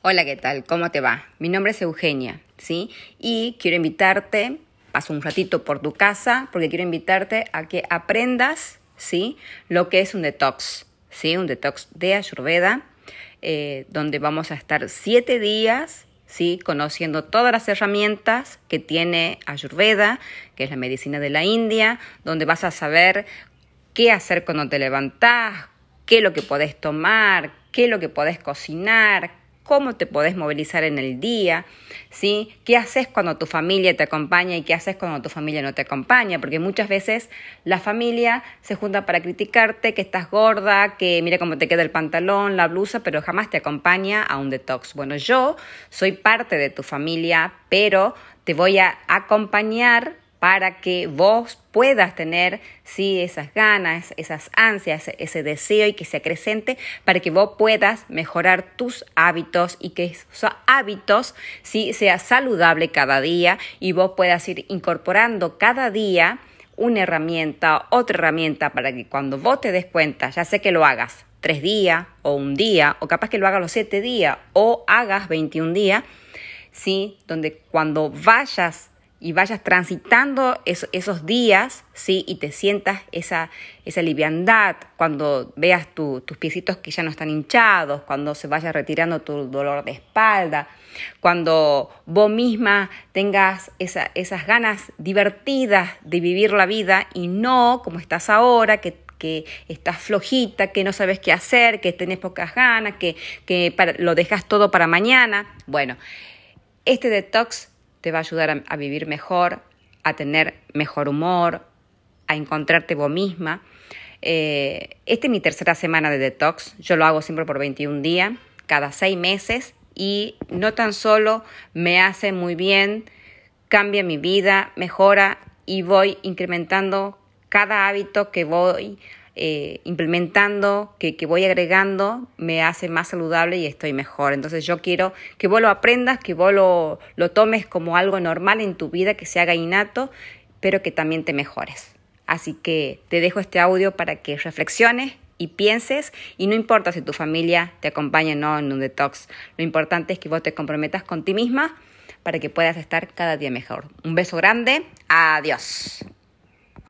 Hola, ¿qué tal? ¿Cómo te va? Mi nombre es Eugenia, ¿sí? Y quiero invitarte, paso un ratito por tu casa, porque quiero invitarte a que aprendas, ¿sí? Lo que es un detox, ¿sí? Un detox de Ayurveda, eh, donde vamos a estar siete días, ¿sí? Conociendo todas las herramientas que tiene Ayurveda, que es la medicina de la India, donde vas a saber qué hacer cuando te levantás, qué es lo que podés tomar, qué es lo que podés cocinar, cómo te podés movilizar en el día, ¿sí? ¿Qué haces cuando tu familia te acompaña y qué haces cuando tu familia no te acompaña? Porque muchas veces la familia se junta para criticarte que estás gorda, que mira cómo te queda el pantalón, la blusa, pero jamás te acompaña a un detox. Bueno, yo soy parte de tu familia, pero te voy a acompañar para que vos puedas tener sí, esas ganas, esas ansias, ese deseo y que se acrecente para que vos puedas mejorar tus hábitos y que esos hábitos sí, sea saludable cada día y vos puedas ir incorporando cada día una herramienta, otra herramienta para que cuando vos te des cuenta, ya sé que lo hagas tres días o un día o capaz que lo hagas los siete días o hagas 21 días, ¿sí? donde cuando vayas y vayas transitando esos días, ¿sí? Y te sientas esa, esa liviandad cuando veas tus piecitos que ya no están hinchados, cuando se vaya retirando tu dolor de espalda, cuando vos misma tengas esas ganas divertidas de vivir la vida y no como estás ahora, que, que estás flojita, que no sabes qué hacer, que tenés pocas ganas, que, que lo dejas todo para mañana. Bueno, este detox te va a ayudar a, vivir mejor, a tener mejor humor, a encontrarte vos misma. Eh, esta es mi tercera semana de detox. Yo lo hago siempre por 21 días, cada seis meses, y no tan solo me hace muy bien, cambia mi vida, mejora y voy incrementando cada hábito que voy eh, implementando, que, voy agregando, me hace más saludable y estoy mejor. Entonces yo quiero que vos lo aprendas, que vos lo, lo tomes como algo normal en tu vida, que se haga innato, pero que también te mejores. Así que te dejo este audio para que reflexiones y pienses y no importa si tu familia te acompaña o no en un detox, lo importante es que vos te comprometas con ti misma para que puedas estar cada día mejor. Un beso grande, adiós.